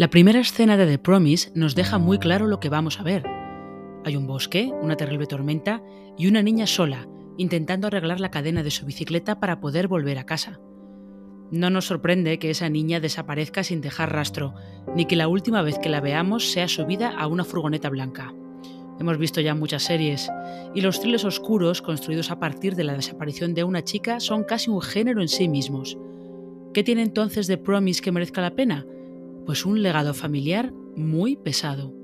La primera escena de The Promise nos deja muy claro lo que vamos a ver. Hay un bosque, una terrible tormenta y una niña sola, intentando arreglar la cadena de su bicicleta para poder volver a casa. No nos sorprende que esa niña desaparezca sin dejar rastro, ni que la última vez que la veamos sea subida a una furgoneta blanca. Hemos visto ya muchas series, y los thrillers oscuros construidos a partir de la desaparición de una chica son casi un género en sí mismos. ¿Qué tiene entonces The Promise que merezca la pena? Pues un legado familiar muy pesado.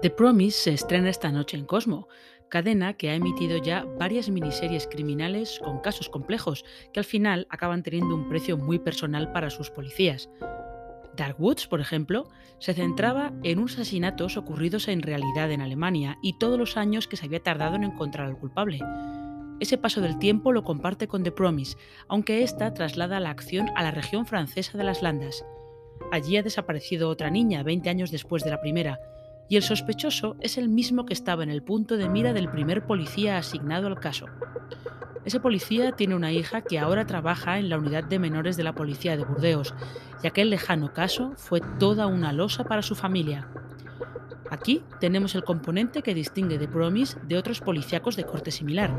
The Promise se estrena esta noche en Cosmo, cadena que ha emitido ya varias miniseries criminales con casos complejos que al final acaban teniendo un precio muy personal para sus policías. Dark Woods, por ejemplo, se centraba en unos asesinatos ocurridos en realidad en Alemania y todos los años que se había tardado en encontrar al culpable. Ese paso del tiempo lo comparte con The Promise, aunque esta traslada la acción a la región francesa de las Landas. Allí ha desaparecido otra niña 20 años después de la primera, y el sospechoso es el mismo que estaba en el punto de mira del primer policía asignado al caso. Ese policía tiene una hija que ahora trabaja en la unidad de menores de la policía de Burdeos, y aquel lejano caso fue toda una losa para su familia. Aquí tenemos el componente que distingue de Promise de otros policíacos de corte similar.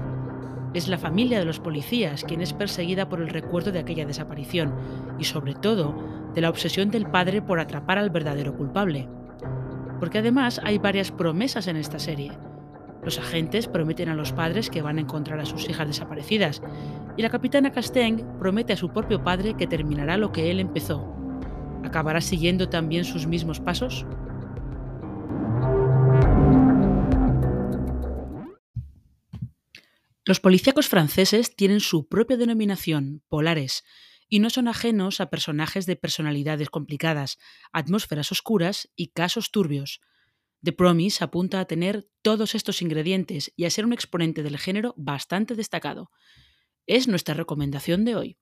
Es la familia de los policías quien es perseguida por el recuerdo de aquella desaparición y sobre todo de la obsesión del padre por atrapar al verdadero culpable. Porque además hay varias promesas en esta serie. Los agentes prometen a los padres que van a encontrar a sus hijas desaparecidas y la capitana Casteng promete a su propio padre que terminará lo que él empezó. ¿Acabará siguiendo también sus mismos pasos? Los policíacos franceses tienen su propia denominación, polares, y no son ajenos a personajes de personalidades complicadas, atmósferas oscuras y casos turbios. The Promise apunta a tener todos estos ingredientes y a ser un exponente del género bastante destacado. Es nuestra recomendación de hoy.